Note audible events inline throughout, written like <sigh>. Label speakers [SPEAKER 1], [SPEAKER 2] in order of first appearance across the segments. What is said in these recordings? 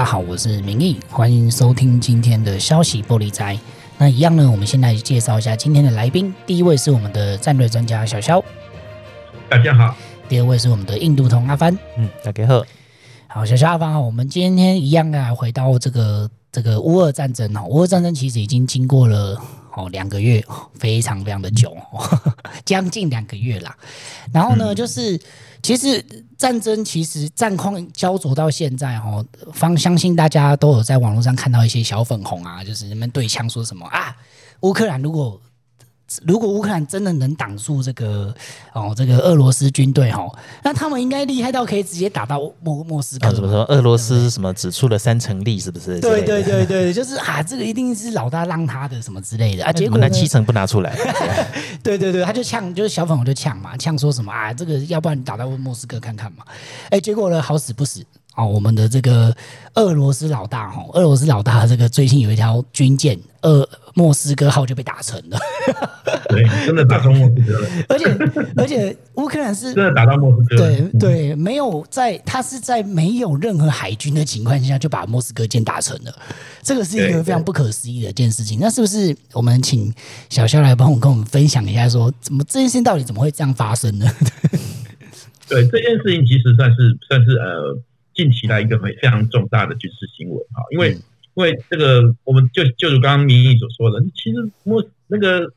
[SPEAKER 1] 家好，我是明义，欢迎收听今天的消息玻璃斋。那一样呢，我们先来介绍一下今天的来宾。第一位是我们的战略专家小肖，
[SPEAKER 2] 大家好。
[SPEAKER 1] 第二位是我们的印度通阿帆，
[SPEAKER 3] 嗯，大家好。
[SPEAKER 1] 好，小肖阿帆好，我们今天一样来回到这个这个乌俄战争哦。乌俄战争其实已经经过了哦两个月，非常非常的久，<laughs> 将近两个月啦。然后呢，嗯、就是。其实战争其实战况焦灼到现在哦，方相信大家都有在网络上看到一些小粉红啊，就是人们对枪说什么啊，乌克兰如果。如果乌克兰真的能挡住这个哦，这个俄罗斯军队哈，那他们应该厉害到可以直接打到莫莫斯科。
[SPEAKER 3] 啊，怎么说？俄罗斯什么只出了三成力，是不是？
[SPEAKER 1] 对对对对，就是啊，这个一定是老大让他的什么之类的啊。结果那
[SPEAKER 3] 七成不拿出来。<laughs>
[SPEAKER 1] 对对对，他就呛，就是小粉红就呛嘛，呛说什么啊？这个要不然你打到莫斯科看看嘛？哎，结果呢，好死不死。哦，我们的这个俄罗斯老大哈，俄罗斯老大这个最近有一条军舰“俄莫斯科号”就被打沉了，<laughs>
[SPEAKER 2] 对，真的打中莫斯科了。
[SPEAKER 1] 而且而且乌克兰是
[SPEAKER 2] 真的打到莫斯科，
[SPEAKER 1] 对对，没有在他是在没有任何海军的情况下就把莫斯科舰打沉了，这个是一个非常不可思议的一件事情。那是不是我们请小肖来帮我跟我们分享一下说，说怎么这件事情到底怎么会这样发生呢？<laughs>
[SPEAKER 2] 对，这件事情其实算是算是呃。近期来一个非非常重大的军事新闻哈，因为因为这个我们就就如刚刚民意所说的，其实莫那个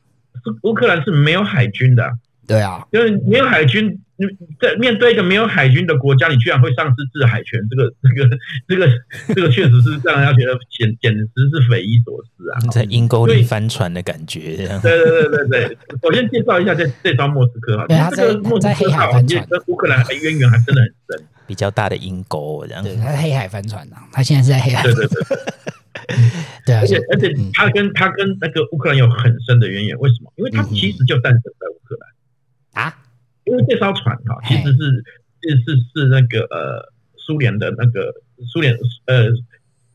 [SPEAKER 2] 乌克兰是没有海军的，
[SPEAKER 1] 对啊，
[SPEAKER 2] 因为没有海军，你在面对一个没有海军的国家，你居然会丧失制海权，这个这个这个这个确实是让人家觉得简简直是匪夷所思啊，
[SPEAKER 3] 在阴沟里翻船的感觉。对
[SPEAKER 2] 对对对对，首先介绍一下这这艘莫斯科哈，这个莫斯科号跟乌克兰渊源还真的很深。
[SPEAKER 3] 比较大的阴沟，这样。
[SPEAKER 1] 对，他是黑海帆船呐，他现在是在黑海。
[SPEAKER 2] 对对对，对，而且而且他跟他跟那个乌克兰有很深的渊源，为什么？因为他其实就诞生在乌克兰啊，因为这艘船哈，其实是是是是那个呃苏联的那个苏联呃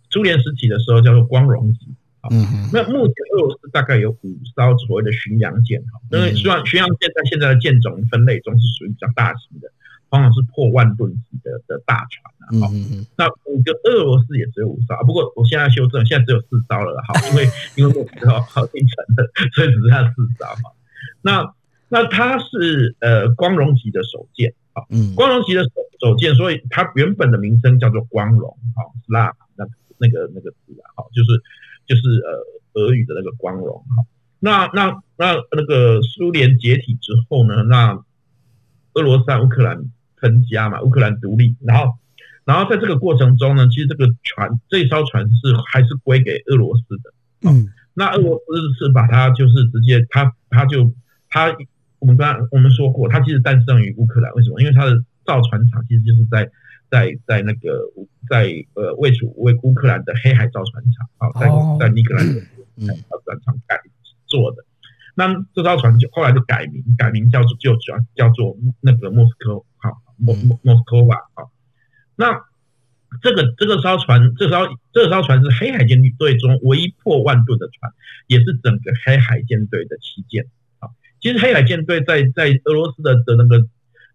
[SPEAKER 2] 苏联时期的时候叫做光荣级。啊，那目前俄罗斯大概有五艘所谓的巡洋舰哈，因为巡洋巡洋舰在现在的舰种分类中是属于比较大型的。往往是破万吨级的的大船啊，好，那五个俄罗斯也只有五艘，不过我现在修正，现在只有四艘了，哈，因为因为莫斯科号进城了，所以只剩下四艘嘛。那那它是呃光荣级的首舰，好，光荣级的首首舰，所以它原本的名称叫做光荣，啊，Slav 那那个那个字啊，好，就是就是呃俄语的那个光荣，好，那那那那个苏联解体之后呢，那俄罗斯和乌克兰。分家嘛，乌克兰独立，然后，然后在这个过程中呢，其实这个船，这艘船是还是归给俄罗斯的。嗯，那俄罗斯是把它就是直接，他他就他，我们刚刚我们说过，它其实诞生于乌克兰，为什么？因为它的造船厂其实就是在在在那个在呃位处为乌克兰的黑海造船厂，啊，在在尼格兰的造船厂改做的。那这艘船就后来就改名，改名叫做就叫叫做那个莫斯科。莫莫莫斯科吧，好，那这个这个艘船，这艘这艘船是黑海舰队中唯一破万吨的船，也是整个黑海舰队的旗舰。其实黑海舰队在在俄罗斯的的那个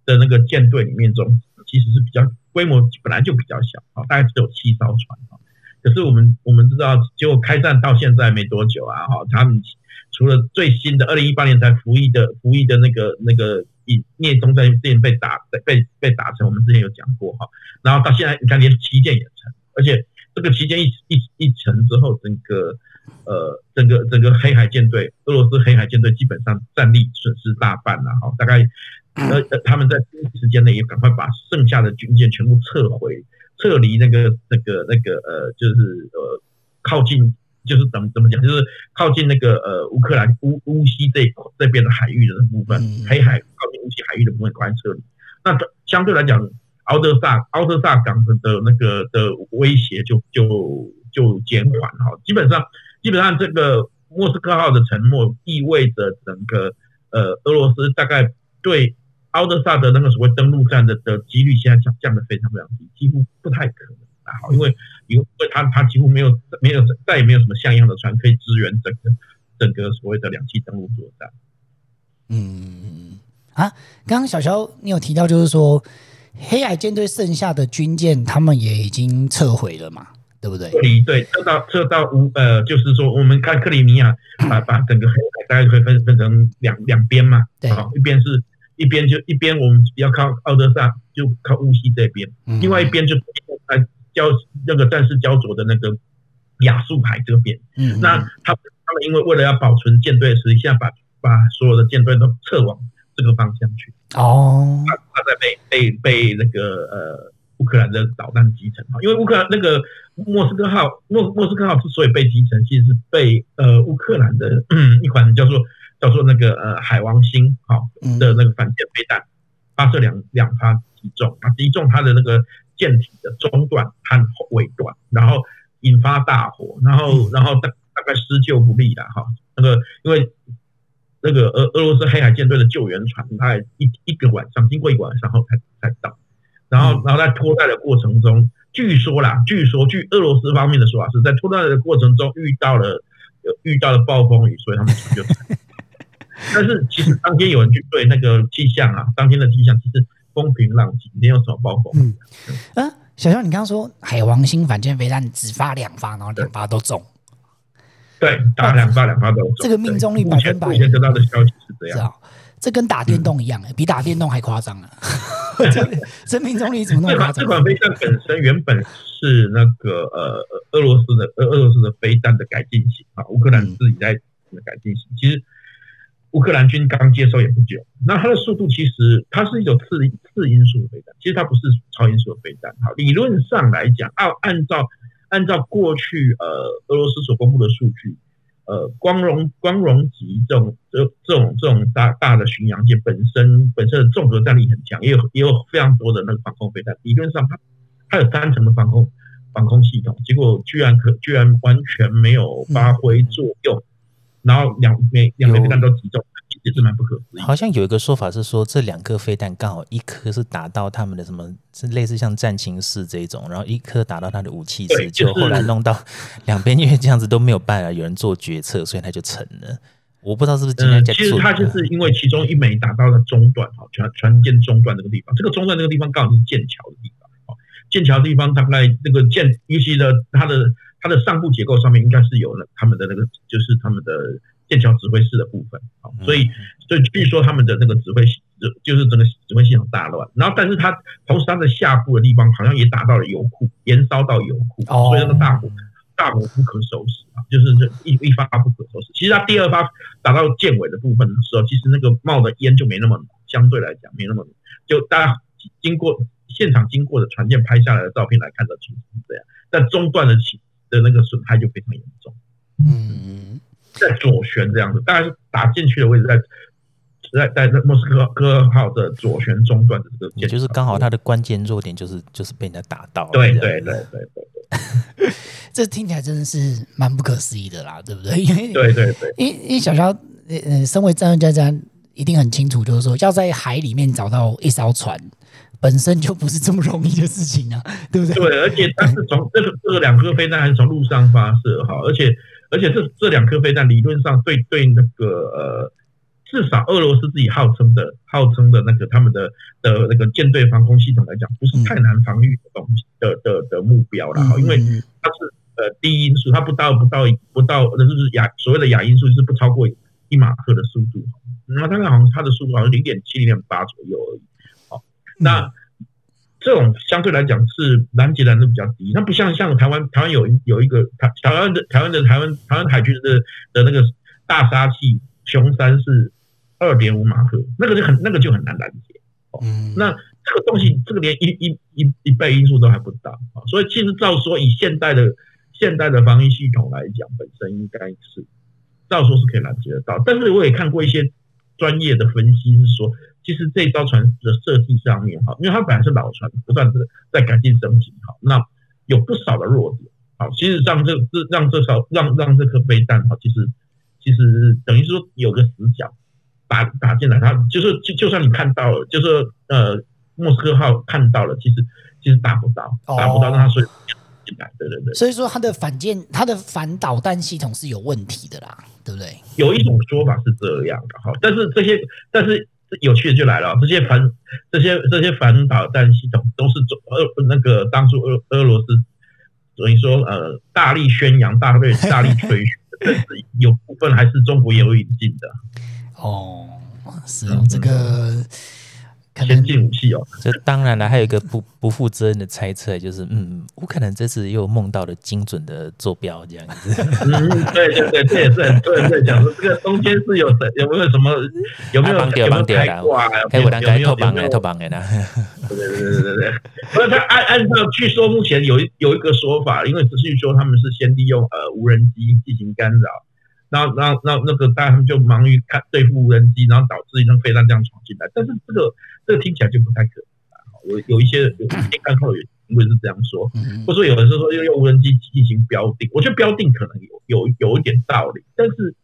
[SPEAKER 2] 的那个舰队里面中，其实是比较规模本来就比较小，啊，大概只有七艘船，啊，可是我们我们知道，结果开战到现在没多久啊，哈，他们除了最新的二零一八年才服役的服役的那个那个。以聂中在之前被打被被打成，我们之前有讲过哈，然后到现在你看连旗舰也成，而且这个旗舰一一一成之后，整个呃整个整个黑海舰队，俄罗斯黑海舰队基本上战力损失大半了哈，大概呃呃他们在第一时间内也赶快把剩下的军舰全部撤回，撤离那个那个那个呃就是呃靠近。就是怎么怎么讲，就是靠近那个呃乌克兰乌乌西这这边的海域的部分，黑海靠近乌西海域的部分赶快撤离。那相对来讲，敖德萨敖德萨港的的那个的威胁就就就减缓哈。基本上基本上这个莫斯科号的沉没意味着整个呃俄罗斯大概对敖德萨的那个所谓登陆战的的几率现在降降得非常非常低，几乎不太可能。好，因为因为他他几乎没有没有再也没有什么像样的船可以支援整个整个所谓的两栖登陆作战。
[SPEAKER 1] 嗯啊，刚刚小肖你有提到，就是说黑海舰队剩下的军舰他们也已经撤回了嘛？对不对？
[SPEAKER 2] 撤离对，撤到撤到乌呃，就是说我们看克里米亚，<coughs> 把把整个黑海大概可以分分成两两边嘛，
[SPEAKER 1] 对，
[SPEAKER 2] 一边是一边就一边我们要靠奥德萨，就靠乌西这边，嗯、另外一边就呃交那个战事焦灼的那个亚速海这边。嗯，那他他们因为为了要保存舰队实际上把把所有的舰队都撤往这个方向去。
[SPEAKER 1] 哦，
[SPEAKER 2] 他他在被被被那个呃。乌克兰的导弹击沉，因为乌克兰那个莫斯科号莫莫斯科号之所以被集成，其实是被呃乌克兰的 <clears throat> 一款叫做叫做那个呃海王星哈的那个反舰飞弹发射两两发击中，啊击中它的那个舰体的中段和尾段，然后引发大火，然后然后大大概施救不利了哈，那个因为那个俄俄罗斯黑海舰队的救援船，大概一一个晚上经过一个晚上后才。然后，然后在脱带的过程中，据说啦，据说据俄罗斯方面的说法是在脱带的过程中遇到了遇到了暴风雨，所以他们就惨。<laughs> 但是其实当天有人去对那个气象啊，当天的气象其实风平浪静，没有什么暴风雨。
[SPEAKER 1] 嗯，啊，小肖，你刚刚说海王星反舰飞弹只发两发，然后两发都中。
[SPEAKER 2] 对，打两发两发都中。
[SPEAKER 1] 这个命中率百分百。
[SPEAKER 2] 目前得到的消息是这样。
[SPEAKER 1] 这跟打电动一样，比打电动还夸张啊！<laughs> 这这命中率怎么那么夸张？<laughs>
[SPEAKER 2] 这款飞弹本身原本是那个呃俄罗斯的俄俄罗斯的飞弹的改进型啊，乌克兰自己在改进型。其实乌克兰军刚接收也不久，那它的速度其实它是一种次次音速的飞弹，其实它不是超音速的飞弹。好，理论上来讲，按按照按照过去呃俄罗斯所公布的数据。呃，光荣光荣级这种这这种这种大大的巡洋舰本身本身的综合战力很强，也有也有非常多的那个防空飞弹。理论上它它有三层的防空防空系统，结果居然可居然完全没有发挥作用，嗯、然后两枚两枚飞弹都击中。也是蛮不可思议。
[SPEAKER 3] 好像有一个说法是说，这两颗飞弹刚好一颗是打到他们的什么，是类似像战情室这种，然后一颗打到他的武器室，就后来弄到两边因为这样子都没有办法有人做决策，所以他就成了。我不知道是不是今天在、嗯、
[SPEAKER 2] 其实他就是因为其中一枚打到了中段哈，船船舰中段那个地方，这个中段那个地方刚好是剑桥的地方啊，剑桥的地方大概那个剑，尤其的它的它的上部结构上面应该是有了他们的那个，就是他们的。剑桥指挥室的部分，所以所以据说他们的那个指挥系就是整个指挥系统大乱，然后但是它同时它的下部的地方好像也打到了油库，燃烧到油库，所以那个大火大火不可收拾啊，就是这一一发不可收拾。其实它第二发打到建尾的部分的时候，其实那个冒的烟就没那么相对来讲没那么就大家经过现场经过的船舰拍下来的照片来看得出是这样，但中段的起的那个损害就非常严重。嗯。在左旋这样子，大概是打进去的位置在在在那莫斯科科号的左旋中段的这个，
[SPEAKER 3] 也就是刚好它的关键弱点就是就是被人家打到。
[SPEAKER 2] 对对对对对对，<laughs>
[SPEAKER 1] 这听起来真的是蛮不可思议的啦，对不对？因为
[SPEAKER 2] 对对对，
[SPEAKER 1] 因因为小肖呃，身为战争家家一定很清楚，就是说要在海里面找到一艘船，本身就不是这么容易的事情啊，对不对？
[SPEAKER 2] 对，而且它是从这个这个两颗飞弹还是从陆上发射哈，而且。而且这这两颗飞弹理论上对对那个呃，至少俄罗斯自己号称的号称的那个他们的的那个舰队防空系统来讲，不是太难防御的东西的的的目标了哈，因为它是呃低音速，它不到不到不到，那就是亚所谓的亚音速是不超过一马赫的速度，那它好像它的速度好像零点七零点八左右而已，好那。这种相对来讲是拦截难度比较低，它不像像台湾，台湾有有一个台台湾的台湾的台湾台湾海军的的那个大杀器雄三是二点五马赫，那个就很那个就很难拦截。嗯，那这个东西这个连一一一一倍音速都还不到啊，所以其实照说以现代的现代的防御系统来讲，本身应该是照说是可以拦截得到，但是我也看过一些专业的分析是说。其实这艘船的设计上面哈，因为它本来是老船，不断的在改进升级哈，那有不少的弱点。好，其实让这这让这艘让让这颗飞弹哈，其实其实等于说有个死角打打进来，它就是就就算你看到了，就是呃莫斯科号看到了，其实其实打不到，打不到，让它所以进来，对对对。
[SPEAKER 1] 所以说它的反舰它的反导弹系统是有问题的啦，对不对？
[SPEAKER 2] 有一种说法是这样的哈，但是这些但是。有趣的就来了，这些反这些这些反导弹系统都是中俄那个当初俄俄罗斯等于说呃大力宣扬、大力 <laughs> 大力吹嘘，但是有部分还是中国也有引进的。
[SPEAKER 1] 哦，是这个。
[SPEAKER 2] 先进武器哦，
[SPEAKER 3] 这当然了，还有一个不不负责任的猜测，就是嗯，乌克兰这次又梦到了精准的坐标这样子。
[SPEAKER 2] 嗯，对对对，这也是很多人在讲说，这个中间是有有没有什么有没有有没有开挂？开过单开透榜的透榜的呢？对对对对对对。不是他按按照据说目前有有一个说法，因为只是说他们是先利用呃无人机进行干扰。然后，然后，然后那个大家他们就忙于看对付无人机，然后导致一张飞弹这样闯进来。但是这个这个听起来就不太可能。有有一些有一些看后也因为是这样说，或者说有的时候说要用无人机进行标定，我觉得标定可能有有有一点道理。但是，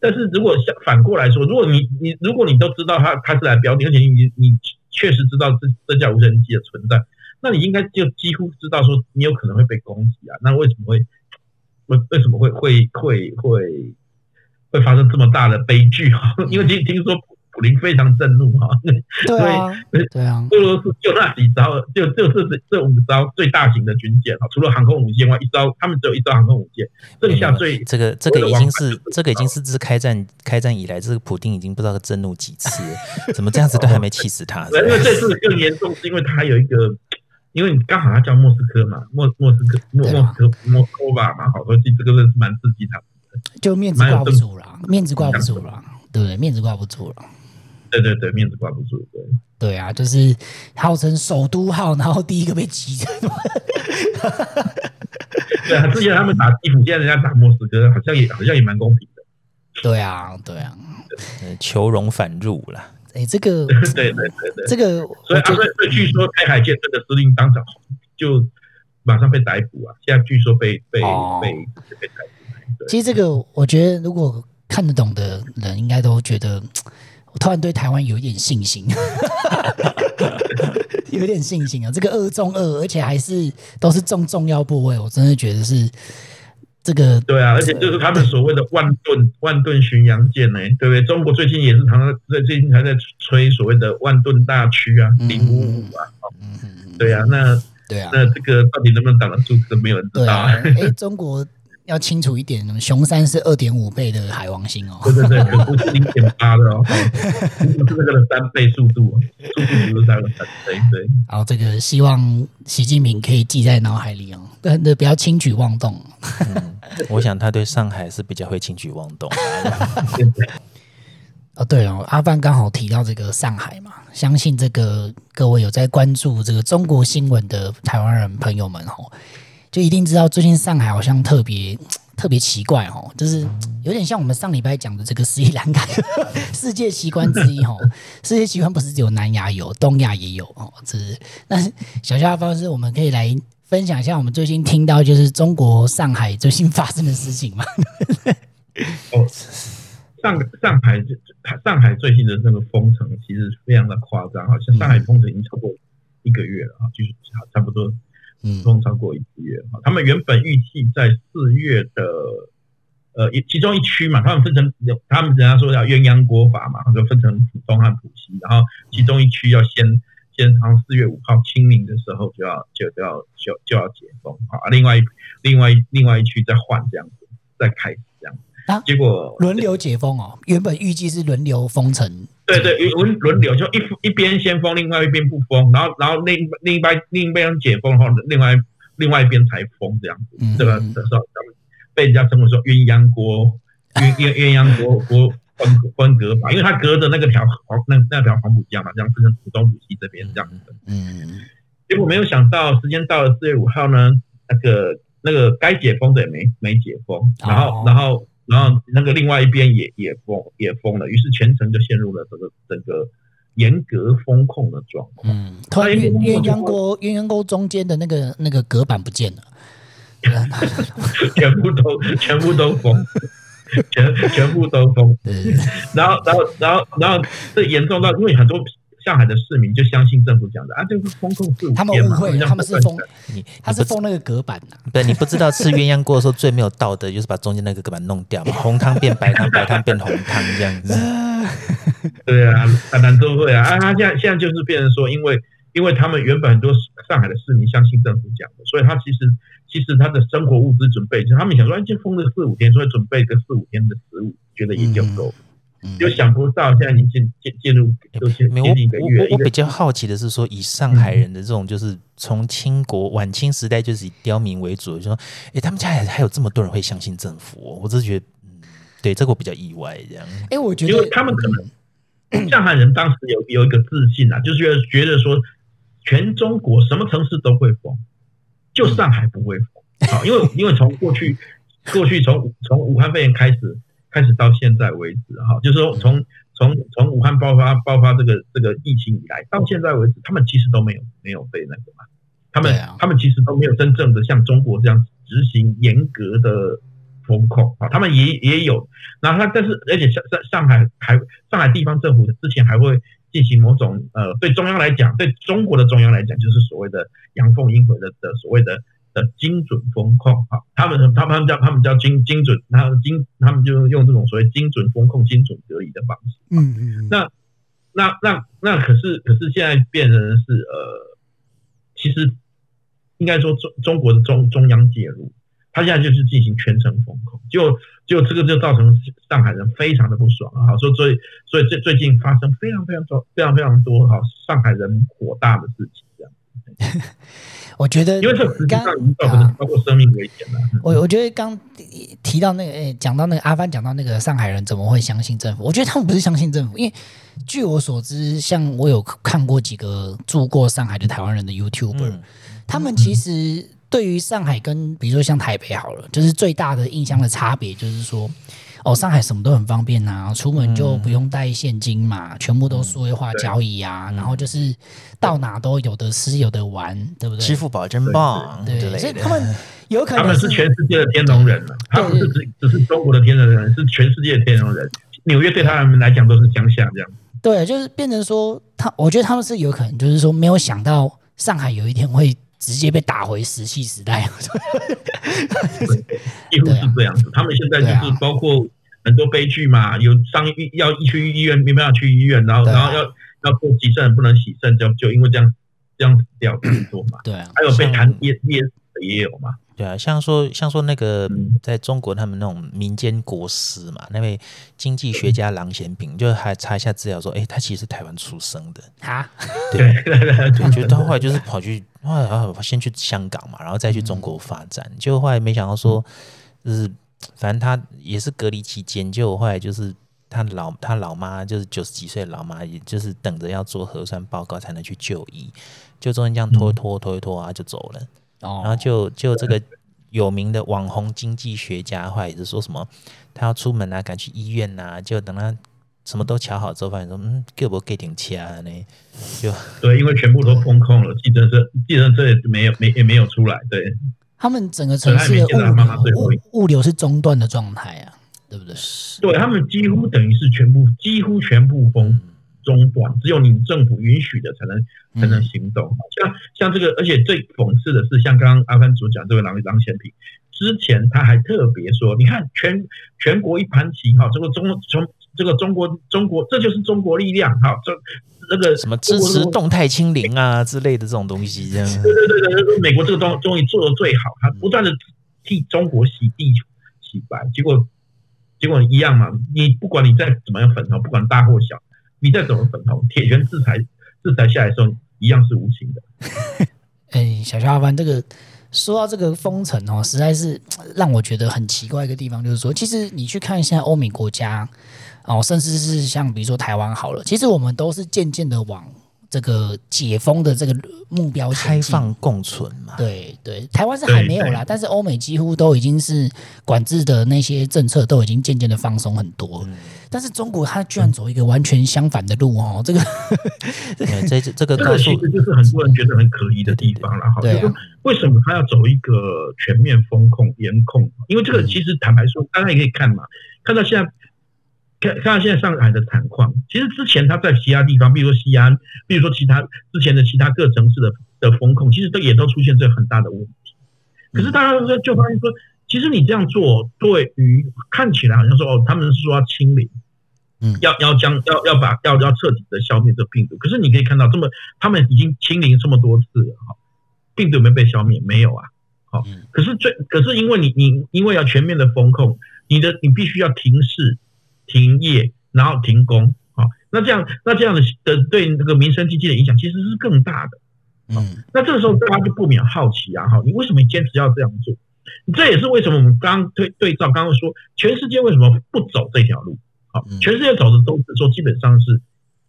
[SPEAKER 2] 但是如果像反过来说，如果你你如果你都知道他他是来标定，而且你你确实知道这这架无人机的存在，那你应该就几乎知道说你有可能会被攻击啊。那为什么会？为为什么会会会会会发生这么大的悲剧哈？<laughs> 因为听听说普林非常震怒 <laughs> 哈，
[SPEAKER 1] 对啊，对啊，
[SPEAKER 2] 俄罗斯就那几招，就就是这这五招最大型的军舰啊，除了航空母舰外，一招他们只有一招航空母舰，剩下最
[SPEAKER 3] 这个这个已经是这个已经是自开战开战以来，这个普丁已经不知道震怒几次，怎么这样子都还没气死他？<laughs>
[SPEAKER 2] 因为这次更严重，是因为他有一个。因为你刚好他叫莫斯科嘛，莫莫斯科莫莫斯科莫斯科吧嘛，好多记这个是蛮刺激他的，
[SPEAKER 1] 就面子挂不住了，面子挂不住了，对不对？面子挂不住了，
[SPEAKER 2] 对对对，面子挂不住，对
[SPEAKER 1] 对啊，就是号称首都号，然后第一个被挤的。<laughs>
[SPEAKER 2] 对啊，之前他们打基辅，现在人家打莫斯科，好像也好像也蛮公平的。
[SPEAKER 1] 对啊，对啊，
[SPEAKER 3] 求荣反入了。
[SPEAKER 1] 哎，这个 <laughs>
[SPEAKER 2] 对对对对，
[SPEAKER 1] 这个
[SPEAKER 2] 所以啊，所以据说台海舰队的司令当场就马上被逮捕啊，现在据说被被、哦、被被逮捕。
[SPEAKER 1] 其实这个我觉得，如果看得懂的人，应该都觉得，我突然对台湾有一点信心，<laughs> <laughs> 有点信心啊！这个二中二，而且还是都是重重要部位，我真的觉得是。这个
[SPEAKER 2] 对啊，而且就是他们所谓的万吨万吨巡洋舰呢，对不对？中国最近也是常常最近还在吹所谓的万吨大驱啊，零五五啊，对啊，那对啊，那这个到底能不能挡得住，都没有人知道。哎、
[SPEAKER 1] 啊，中国。要清楚一点，熊三是二点五倍的海王星哦。
[SPEAKER 2] 对对对，可不是零点八的哦，<laughs> 是这个的三倍速度，速度不是三倍。对，
[SPEAKER 1] 好，这个希望习近平可以记在脑海里哦，对，不要轻举妄动。
[SPEAKER 3] 嗯，<laughs> 我想他对上海是比较会轻举妄动。
[SPEAKER 1] 哦，对哦，阿范刚好提到这个上海嘛，相信这个各位有在关注这个中国新闻的台湾人朋友们哦。就一定知道，最近上海好像特别特别奇怪哦，就是有点像我们上礼拜讲的这个斯里兰卡世界奇观之一哦。世界奇观不是只有南亚有，东亚也有哦。这是那小夏的方式，我们可以来分享一下我们最近听到就是中国上海最新发生的事情嘛？<laughs>
[SPEAKER 2] 哦，上上海上海最近的那个封城其实非常的夸张，好像上海封城已经超过一个月了啊，就是差不多。嗯，封超过一个月哈，他们原本预计在四月的，呃，一其中一区嘛，他们分成有，他们人家说叫鸳鸯锅法嘛，就分成浦东和浦西，然后其中一区要先先从四月五号清明的时候就要就就要就就要解封啊，另外另外另外一区再换这样子，再开始这样子，啊，结果
[SPEAKER 1] 轮流解封哦，原本预计是轮流封城。
[SPEAKER 2] 对对，轮轮流就一一边先封，另外一边不封，然后然后另另一边另一边解封后，另外另外一边才封这样子。嗯、这个的时候，被人家称为说鸳鸯锅，鸳鸳鸳鸯锅锅分分隔法，因为它隔着那个条黄那那条黄浦江嘛，这样分成浦东浦西这边这样子。嗯，结果没有想到，时间到了四月五号呢，那个那个该解封的也没没解封，然后、哦、然后。然后那个另外一边也也封也封了，于是全程就陷入了这个整个严格封控的状况。
[SPEAKER 1] 嗯，突然鸳鸳鸯锅鸳鸯锅中间的那个那个隔板不见了，<laughs>
[SPEAKER 2] 全部都全部都封，<laughs> 全全部都封。然后然后然后然后这严重到因为很多。上海的市民就相信政府讲的啊，这个是封控四五天嘛，
[SPEAKER 1] 他们误会，他们是封你，他是封那个隔板的、啊。
[SPEAKER 3] 对，你不知道吃鸳鸯锅的时候最没有道德，就是把中间那个隔板弄掉嘛，<laughs> 红汤变白汤，白汤变红汤这样子。
[SPEAKER 2] 对啊，很难都会啊啊！他现在现在就是变成说，因为因为他们原本很多上海的市民相信政府讲的，所以他其实其实他的生活物资准备，就他们想说，哎，就封了四五天，所以准备个四五天的食物，觉得也就够。嗯、就想不到现在你进进进入都接近一个月。
[SPEAKER 3] 我我比较好奇的是说，以上海人的这种，就是从清国晚清时代就是以刁民为主，就说，哎，他们家还还有这么多人会相信政府，哦，我只是觉得，嗯，对这个我比较意外，这样。
[SPEAKER 1] 哎，我觉得，
[SPEAKER 2] 因为他们可能 <clears throat> 上海人当时有有一个自信啊，就是觉得觉得说，全中国什么城市都会封，就上海不会封。<laughs> 好，因为因为从过去过去从从武汉肺炎开始。开始到现在为止，哈，就是说从从从武汉爆发爆发这个这个疫情以来，到现在为止，他们其实都没有没有被那个嘛，他们、啊、他们其实都没有真正的像中国这样执行严格的风控啊，他们也也有，那他但是而且上上上海还上海地方政府之前还会进行某种呃，对中央来讲，对中国的中央来讲，就是所谓的阳奉阴违的的所谓的。的精准风控，哈，他们他们叫他们叫精精准，他们精他们就用这种所谓精准风控、精准隔离的方式，嗯嗯，那那那那可是可是现在变成是呃，其实应该说中中国的中中央介入，他现在就是进行全程封控，就就这个就造成上海人非常的不爽啊，所以所以所以最最近发生非常非常多非常非常多哈上海人火大的事情这样。
[SPEAKER 1] 我觉得，
[SPEAKER 2] 因为这刚刚包括生命危险了。
[SPEAKER 1] 我我觉得刚提到那个，诶，讲到那个阿帆讲到那个上海人怎么会相信政府？我觉得他们不是相信政府，因为据我所知，像我有看过几个住过上海的台湾人的 YouTuber，嗯，他们其实对于上海跟比如说像台北好了，就是最大的印象的差别就是说。哦，上海什么都很方便呐、啊，出门就不用带现金嘛，嗯、全部都数位化交易啊，然后就是到哪都有的吃有的玩，对不对？
[SPEAKER 3] 支付宝真棒，
[SPEAKER 1] 对，对，所以他们有可能
[SPEAKER 2] 他们是全世界的天龙人了，他们不是只只是中国的天龙人，是全世界的天龙人。纽约对他们来讲都是乡下这样。
[SPEAKER 1] 对，就是变成说他，我觉得他们是有可能，就是说没有想到上海有一天会直接被打回石器时代。<laughs>
[SPEAKER 2] 几乎是这样子，他们现在就是包括。很多悲剧嘛，有上医要去医院没办法去医院，然后、啊、然后要要做急诊不能洗肾，就就因为这样这样死掉很多嘛。
[SPEAKER 1] 对啊，
[SPEAKER 2] 还有被弹噎噎死的也有嘛。
[SPEAKER 3] 对啊，像说像说那个在中国他们那种民间国师嘛，那位经济学家郎咸平，就还查一下资料说，哎，他其实是台湾出生的啊。<laughs> 对，对觉得他后来就是跑去后来先去香港嘛，然后再去中国发展，结果后来没想到说就是。反正他也是隔离期间，就后来就是他老他老妈就是九十几岁的老妈，也就是等着要做核酸报告才能去就医，就中间这样拖拖拖一拖啊就走了。然后就就这个有名的网红经济学家，后来也是说什么他要出门啊，赶去医院啊，就等他什么都瞧好之后，发现说嗯，给不给点钱呢？就
[SPEAKER 2] 对，因为全部都封控了，计程车计程车也没有没也没有出来，对。
[SPEAKER 1] 他们整个城市的物流物流是中断的状态啊，对不对？
[SPEAKER 2] 对，他们几乎等于是全部几乎全部封中断，只有你政府允许的才能才能行动。像像这个，而且最讽刺的是，像刚刚阿帆主讲这位郎郎咸平，之前他还特别说，你看全全国一盘棋哈，这个中从这个中国中国这就是中国力量哈，这。那个
[SPEAKER 3] 什么支持动态清零啊之类的这种东西，这样。
[SPEAKER 2] 对对对对，美国这个东东西做的最好，他不断的替中国洗地球、洗白，结果结果一样嘛。你不管你再怎么样粉头，不管大或小，你再怎么粉红，铁拳制裁制裁下来的时候，一样是无情的。<laughs>
[SPEAKER 1] 哎，小小阿帆，这个说到这个封城哦，实在是让我觉得很奇怪一个地方，就是说，其实你去看一下欧美国家。哦，甚至是像比如说台湾好了，其实我们都是渐渐的往这个解封的这个目标
[SPEAKER 3] 开放共存嘛。
[SPEAKER 1] 对对，台湾是还没有啦，但是欧美几乎都已经是管制的那些政策都已经渐渐的放松很多。嗯、但是中国它居然走一个完全相反的路哦，这个 <laughs>
[SPEAKER 3] 这个这这个
[SPEAKER 2] 这个其实就是很多人觉得很可疑的地方了哈。对，就是为什么他要走一个全面风控严控？因为这个其实坦白说，大家也可以看嘛，看到现在。看看现在上海的惨况，其实之前他在其他地方，比如说西安，比如说其他之前的其他各城市的的风控，其实都也都出现这很大的问题。可是大家就发现说，其实你这样做，对于看起来好像说哦，他们是说要清零，嗯，要要将要要把要要彻底的消灭这病毒。可是你可以看到，这么他们已经清零这么多次了哈，病毒有没有被消灭？没有啊。好，可是最可是因为你你因为要全面的风控，你的你必须要停市、停业，然后停工。好，那这样那这样的的对那个民生经济的影响其实是更大的。嗯，那这个时候大家就不免好奇啊，哈，你为什么坚持要这样做？这也是为什么我们刚刚对对照刚刚说，全世界为什么不走这条路？好，全世界走的都是说基本上是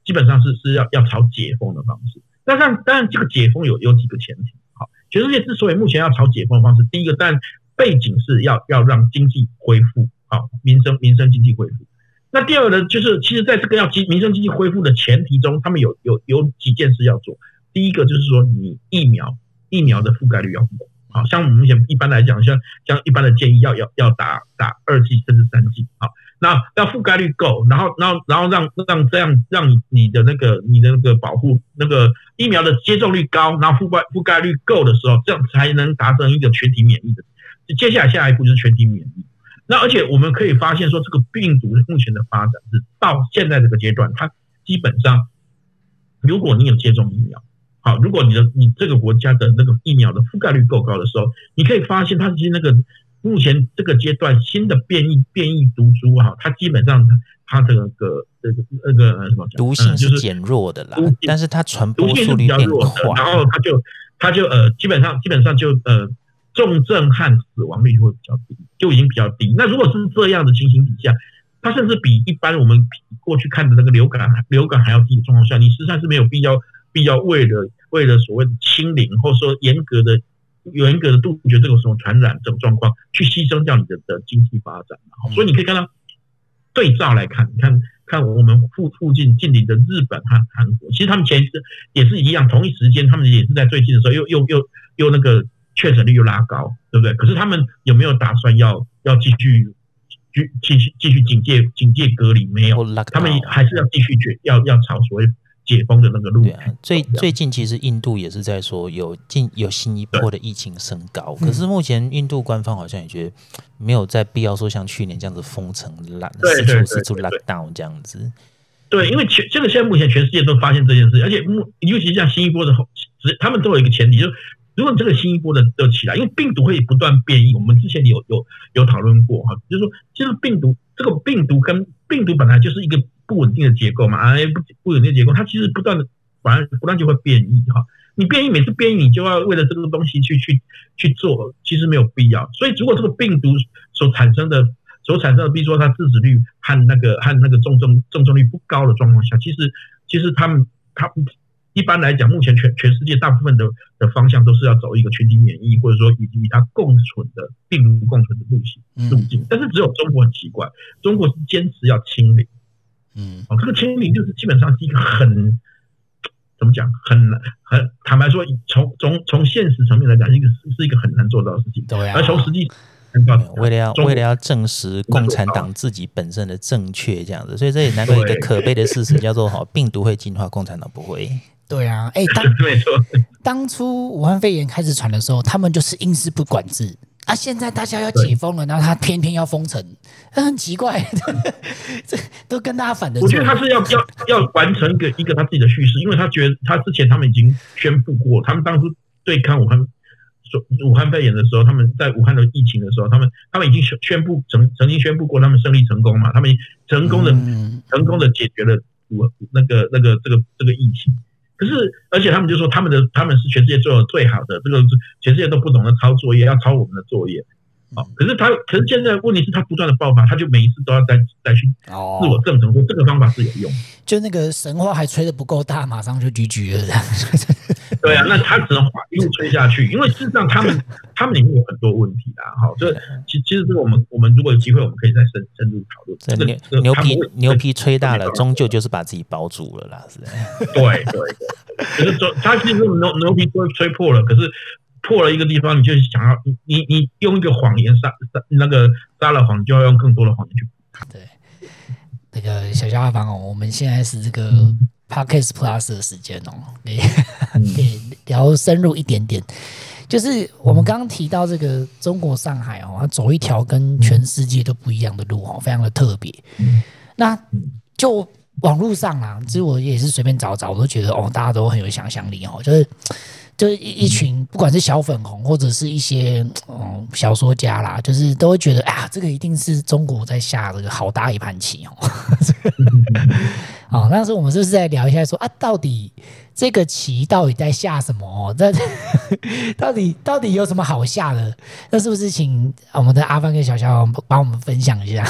[SPEAKER 2] 基本上是是要要朝解封的方式。那当然当然这个解封有有几个前提。好，全世界之所以目前要朝解封的方式，第一个但背景是要要让经济恢复，好，民生民生经济恢复。那第二呢，就是其实在这个要经民生经济恢复的前提中，他们有有有几件事要做。第一个就是说，你疫苗疫苗的覆盖率要够。好，像我们目前一般来讲，像像一般的建议要要要打打二剂甚至三剂，好，那要覆盖率够，然后然后然后让让这样让你你的那个你的那个保护那个疫苗的接种率高，然后覆盖覆盖率够的时候，这样才能达成一个全体免疫的。接下来下一步就是全体免疫。那而且我们可以发现说，这个病毒目前的发展是到现在这个阶段，它基本上如果你有接种疫苗。好，如果你的你这个国家的那个疫苗的覆盖率够高的时候，你可以发现它其实那个目前这个阶段新的变异变异毒株哈，它基本上它它这个这个那个什么
[SPEAKER 3] 毒性是减弱的啦，但是它传播速率变快，
[SPEAKER 2] 然后它就它就呃基本上基本上就呃重症和死亡率就会比较低，就已经比较低。那如果是这样的情形底下，它甚至比一般我们过去看的那个流感流感还要低的状况下，你实际上是没有必要。必要为了为了所谓的清零，或者说严格的严格的杜绝这种什么传染这种状况，去牺牲掉你的的经济发展。所以你可以看到对照来看，你看看我们附附近近邻的日本和韩国，其实他们前一次也是一样，同一时间他们也是在最近的时候又又又又那个确诊率又拉高，对不对？可是他们有没有打算要要继续继继续继续警戒警戒隔离？没有，他们还是要继续决要要朝所谓。解封的那个路，对啊，
[SPEAKER 3] 最最近其实印度也是在说有进有新一波的疫情升高，可是目前印度官方好像也觉得没有在必要说像去年这样子封城、拉四处四处 lock down 这样子。
[SPEAKER 2] 对，因为全这个现在目前全世界都发现这件事，而且目尤其像新一波的后，他们都有一个前提，就是如果这个新一波的都起来，因为病毒会不断变异，我们之前有有有讨论过哈，就是说其实病毒这个病毒跟病毒本来就是一个。不稳定的结构嘛，啊，不不稳定的结构，它其实不断的，反而不断就会变异哈。你变异，每次变异，你就要为了这个东西去去去做，其实没有必要。所以，如果这个病毒所产生的所产生的，比如说它致死率和那个和那个重症重症率不高的状况下，其实其实他们他们一般来讲，目前全全世界大部分的的方向都是要走一个群体免疫，或者说与与它共存的病毒共存的路径路径。但是只有中国很奇怪，中国是坚持要清零。嗯，哦，这个清零就是基本上是一个很怎么讲，很难，很坦白说，从从从现实层面来讲，一个是是一个很难做到的事情。对啊，而从实际，
[SPEAKER 3] 为了要为了要证实共产党自己本身的正确，这样子，所以这也难怪一个可悲的事实，叫做好，病毒会进化，共产党不会。
[SPEAKER 1] 对啊，哎，当 <laughs> 没错，当初武汉肺炎开始传的时候，他们就是硬是不管制。啊！现在大家要解封了，然后他偏偏要封城，<laughs> 很奇怪，<laughs> 这都跟大家反的。
[SPEAKER 2] 我觉得他是要要要完成一个一个他自己的叙事，因为他觉得他之前他们已经宣布过，他们当初对抗武汉说武汉肺炎的时候，他们在武汉的疫情的时候，他们他们已经宣宣布曾曾经宣布过他们胜利成功嘛，他们成功的、嗯、成功的解决了武那个那个这个这个疫情。可是，而且他们就说他们的他们是全世界做的最好的，这个全世界都不懂得抄作业，要抄我们的作业。啊，可是他，可是现在问题是他不断的爆发，他就每一次都要再再去自我证明说这个方法是有用。
[SPEAKER 1] 就那个神话还吹的不够大，马上就 GG 了这样。
[SPEAKER 2] 对啊，那他只能一路吹下去，因为事实上他们他们里面有很多问题啊。好，这其其实这个我们我们如果有机会，我们可以再深深入讨论。这
[SPEAKER 3] 个牛皮牛皮吹大了，终究就是把自己包住了啦，是。<laughs>
[SPEAKER 2] 对对对，可是说他其实牛牛皮吹吹破了，可是。破了一个地方，你就想要你你你用一个谎言撒撒那个撒了谎，就要用更多的谎言去补。
[SPEAKER 1] 对，那个小小阿房哦，我们现在是这个 Podcast Plus 的时间哦，可以 <laughs> 可以聊深入一点点。就是我们刚刚提到这个中国上海哦，它走一条跟全世界都不一样的路哦，非常的特别。那就网络上啊，其实我也是随便找找，我都觉得哦，大家都很有想象力哦，就是。就是一群，不管是小粉红或者是一些嗯小说家啦，就是都会觉得啊，这个一定是中国在下这个好大一盘棋哦。好，<laughs> 那时候我们是不是在聊一下说啊，到底这个棋到底在下什么？哦，这 <laughs> 到底到底有什么好下的？那是不是请我们的阿范跟小萧帮我们分享一下？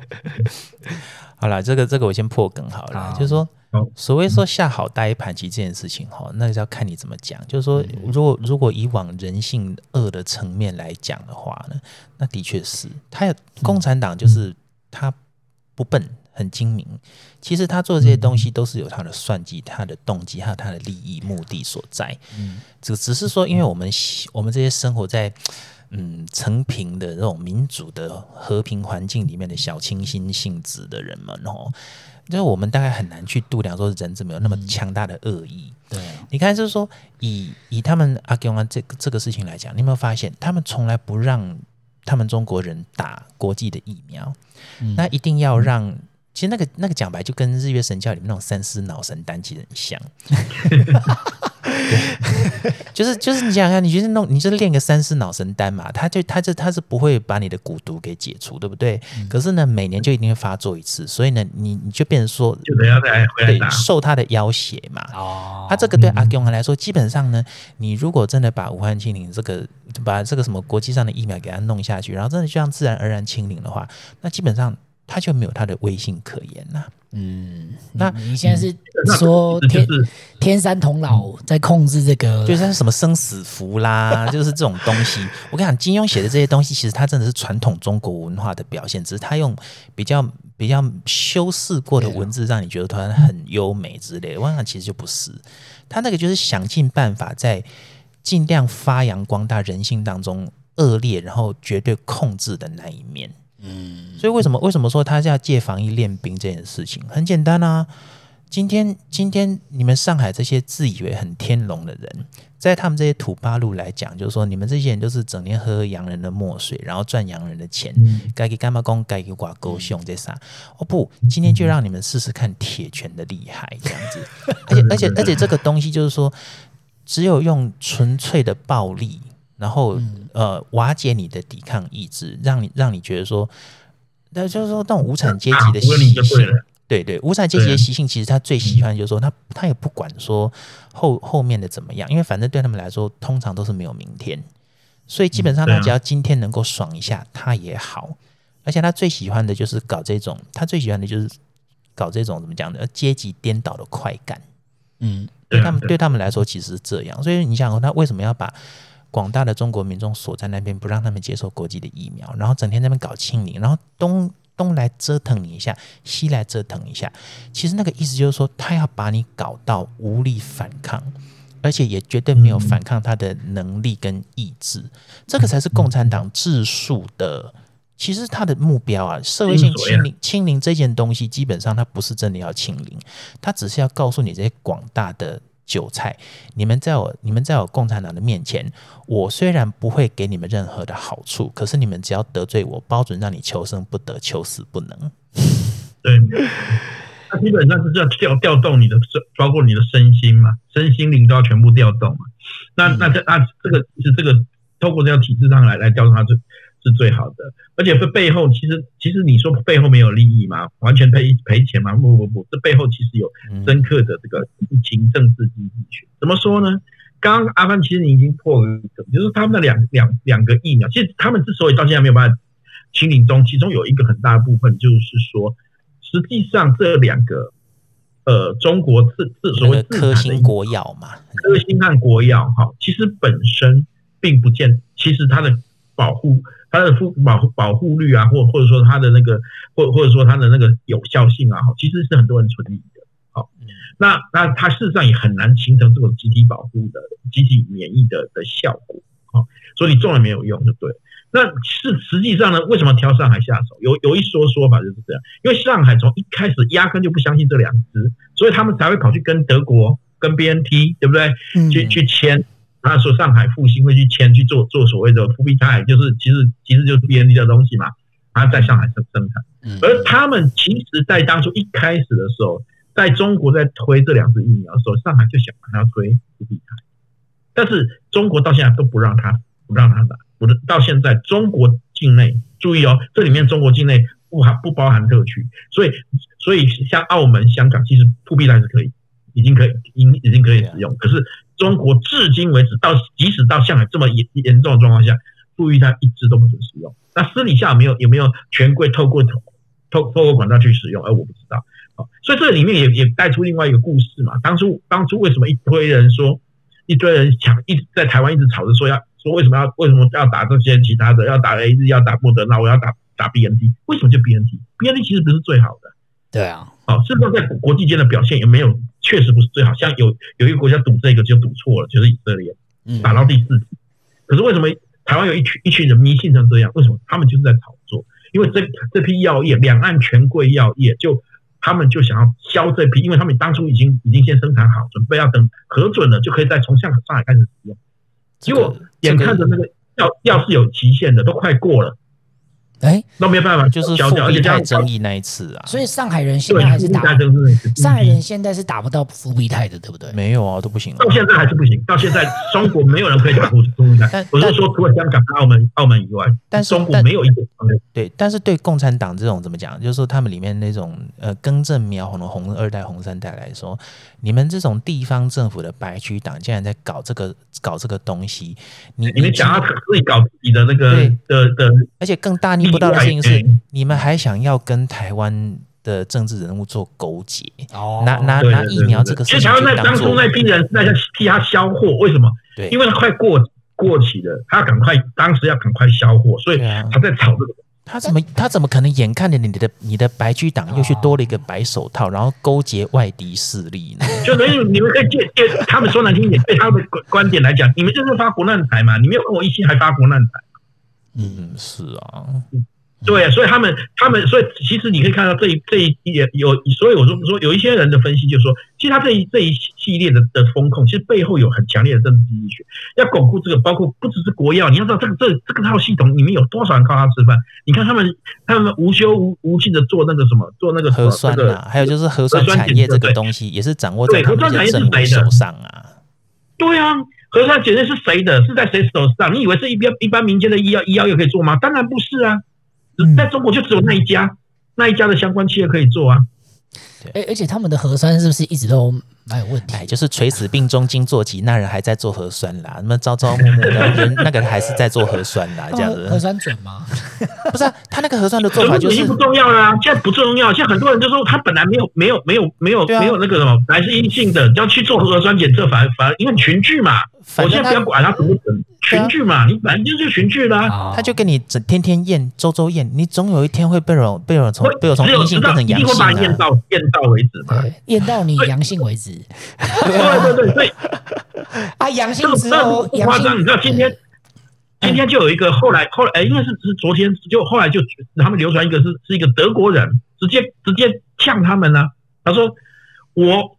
[SPEAKER 1] <laughs>
[SPEAKER 3] 好了，这个这个我先破梗好了，好就是说。所谓说下好大一盘棋这件事情哈，那个要看你怎么讲。就是说，如果如果以往人性恶的层面来讲的话呢，那的确是他有共产党，就是他不笨，很精明。其实他做这些东西都是有他的算计、他的动机还有他的利益目的所在。嗯，只只是说，因为我们我们这些生活在嗯成平的这种民主的和平环境里面的小清新性质的人们哦。就是我们大概很难去度量说人怎么有那么强大的恶意。对，你看，就是说以以他们阿公啊这个这个事情来讲，你有没有发现他们从来不让他们中国人打国际的疫苗？嗯、那一定要让。其实那个那个讲白就跟日月神教里面那种三思脑神丹其实很像，对，<laughs> <laughs> 就是就是你想想看，你就是弄你就是练个三四脑神丹嘛，他就他就他是不会把你的蛊毒给解除，对不对？嗯、可是呢，每年就一定会发作一次，所以呢，你你就变成说，
[SPEAKER 2] 就等下再回来
[SPEAKER 3] 受他的要挟嘛。哦，他这个对阿共来说，基本上呢，你如果真的把武汉清零这个把这个什么国际上的疫苗给他弄下去，然后真的就像自然而然清零的话，那基本上。他就没有他的威信可言呐。嗯，
[SPEAKER 1] 那你现在是说天天山童姥在控制这个，
[SPEAKER 3] 就是什么生死符啦，<laughs> 就是这种东西。我跟你讲，金庸写的这些东西，其实他真的是传统中国文化的表现，只是他用比较比较修饰过的文字，让你觉得突然很优美之类的。我想其实就不是，他那个就是想尽办法在尽量发扬光大人性当中恶劣，然后绝对控制的那一面。嗯，所以为什么为什么说他要借防疫练兵这件事情？很简单啊，今天今天你们上海这些自以为很天龙的人，在他们这些土八路来讲，就是说你们这些人都是整天喝洋人的墨水，然后赚洋人的钱，该给干嘛工，该给挂钩兄这啥？哦不，今天就让你们试试看铁拳的厉害，这样子。<laughs> 而且而且而且这个东西就是说，只有用纯粹的暴力。然后，呃，瓦解你的抵抗意志，让你让你觉得说，那就是说，那种无产阶级的习性，对对，无产阶级的习性，其实他最喜欢就是说，他他也不管说后后面的怎么样，因为反正对他们来说，通常都是没有明天，所以基本上他只要今天能够爽一下，他也好。而且他最喜欢的就是搞这种，他最喜欢的就是搞这种怎么讲的阶级颠倒的快感。嗯，对他们对他们来说，其实是这样。所以你想，他为什么要把？广大的中国民众锁在那边，不让他们接受国际的疫苗，然后整天在那边搞清零，然后东东来折腾你一下，西来折腾一下。其实那个意思就是说，他要把你搞到无力反抗，而且也绝对没有反抗他的能力跟意志。这个才是共产党治术的，其实他的目标啊，社会性清零，清零这件东西，基本上他不是真的要清零，他只是要告诉你这些广大的。韭菜，你们在我、你们在我共产党的面前，我虽然不会给你们任何的好处，可是你们只要得罪我，包准让你求生不得，求死不能。
[SPEAKER 2] 对，那基本上是要调调动你的身，包括你的身心嘛，身心灵都要全部调动嘛。那那这那这个是这个透过这样体制上来来调动他是最好的，而且这背后其实其实你说背后没有利益吗？完全赔赔钱吗？不不不，这背后其实有深刻的这个疫情政治经济学。怎么说呢？刚刚阿凡其实你已经破了一个，就是他们的两两两个疫苗，其实他们之所以到现在没有办法清零中，其中有一个很大的部分就是说，实际上这两个呃中国自自所谓
[SPEAKER 3] 科兴国药嘛，
[SPEAKER 2] 科兴和国药哈，其实本身并不见，其实它的保护。它的护保保护率啊，或或者说它的那个，或或者说它的那个有效性啊，其实是很多人存疑的。好，那那它事实上也很难形成这种集体保护的集体免疫的的效果。好，所以你种了没有用，就对。那是实际上呢，为什么挑上海下手？有有一说说法就是这样，因为上海从一开始压根就不相信这两支，所以他们才会跑去跟德国、跟 BNT，对不对？去去签。他说上海复兴会去签去做做所谓的复必泰，就是其实其实就是 B N D 的东西嘛，他在上海生生产。而他们其实，在当初一开始的时候，在中国在推这两支疫苗的时候，上海就想把它推复必泰，但是中国到现在都不让他不让他打，不是到现在中国境内注意哦，这里面中国境内不含不包含特区，所以所以像澳门、香港，其实复必泰是可以，已经可以已已经可以使用，可是中国至今为止到即使到上海这么严严重的状况下，注意它一直都不准使用。那私底下有没有有没有权贵透过透透过管道去使用，而我不知道。好，所以这里面也也带出另外一个故事嘛。当初当初为什么一堆人说，一堆人抢一直在台湾一直吵着说要说为什么要为什么要打这些其他的，要打 A Z，要打莫德纳，我要打打 B N T，为什么就 B N T？B N T 其实不是最好的。
[SPEAKER 1] 对啊，
[SPEAKER 2] 好，甚至在国际间的表现也没有，确实不是最好。像有有一个国家赌这个就赌错了，就是以色列，打到第四局。可是为什么台湾有一群一群人迷信成这样？为什么他们就是在炒作？因为这这批药业，两岸权贵药业，就他们就想要销这批，因为他们当初已经已经先生产好，准备要等核准了，就可以再从上上海开始使用。结果眼看着那个药药是有期限的，都快过了。
[SPEAKER 1] 哎，
[SPEAKER 2] 那没有办法，
[SPEAKER 3] 就是复必泰争议那一次啊。
[SPEAKER 1] 所以上海人现在还是打，上海人现在是打不到复必泰的，对不对？
[SPEAKER 3] 没有啊，都不行。
[SPEAKER 2] 到现在还是不行，到现在中国没有人可以打复必泰。我是说，除了香港、澳门、澳门以外，但是中国没有一个。
[SPEAKER 3] 对，但是对共产党这种怎么讲？就是说他们里面那种呃根正苗红的红二代、红三代来说，你们这种地方政府的白区党竟然在搞这个搞这个东西，你
[SPEAKER 2] 你们想要自己搞自己的那个的的，
[SPEAKER 3] 而且更大逆。不到的事情是，你们还想要跟台湾的政治人物做勾结？哦，拿拿拿疫苗这个事情，其实台湾在当初那批人是在替他销货，为什么？对，因为他快过过期了，他要赶快当时要赶快销货，所以他在炒这个。他怎么他怎么可能眼看着你的你的白居党又去多了一个白手套，然后勾结外敌势力呢？
[SPEAKER 2] 就等于你们可以借借他们说难听一点，对他们的观点来讲，你们就是发国难财嘛，你没有跟我一心还发国难财。
[SPEAKER 3] 嗯，是啊，
[SPEAKER 2] 对，所以他们，他们，所以其实你可以看到这一这一也有，所以我说说有一些人的分析就是说，其实他这一这一系列的的风控，其实背后有很强烈的政治经济学，要巩固这个，包括不只是国药，你要知道这个这这个套系统里面有多少人靠他吃饭？你看他们，他们无休无无尽的做那个什么，做那个
[SPEAKER 3] 核酸啊，还有就是核酸产业这个东西也是掌握在他们的政府手上啊。
[SPEAKER 2] 对啊。核酸检验是谁的？是在谁手上？你以为是一边一般民间的医药医药又可以做吗？当然不是啊！在中国就只有那一家，那一家的相关企业可以做啊。
[SPEAKER 1] 而而且他们的核酸是不是一直都蛮有问题？
[SPEAKER 3] 哎，就是垂死病中惊坐起，那人还在做核酸啦。那么朝朝暮暮的人，那个人还是在做核酸啦，这样子。
[SPEAKER 1] 核酸准吗？<laughs>
[SPEAKER 3] 不是啊，他那个核酸的做法就是
[SPEAKER 2] 已经不重要啦、啊。现在不重要，现在很多人就说他本来没有没有没有没有没有那个什么，本来是阴性的，要去做核酸检测，反而反而因为群聚嘛。我现在不要管他怎么整，群聚嘛，你反正就是群聚啦。
[SPEAKER 3] 他就跟你整天天验，周周验，你总有一天会被人被人从被我从阴性变成阳性啊。一定会把你验到
[SPEAKER 2] 验到为止嘛，
[SPEAKER 1] 验到你阳性为止。
[SPEAKER 2] 对对对对，<laughs>
[SPEAKER 1] 啊，阳性之后
[SPEAKER 2] 不夸张，你知道今天今天就有一个后来后来哎，应该是是昨天就后来就他们流传一个是是一个德国人直接直接呛他们呢，他说我。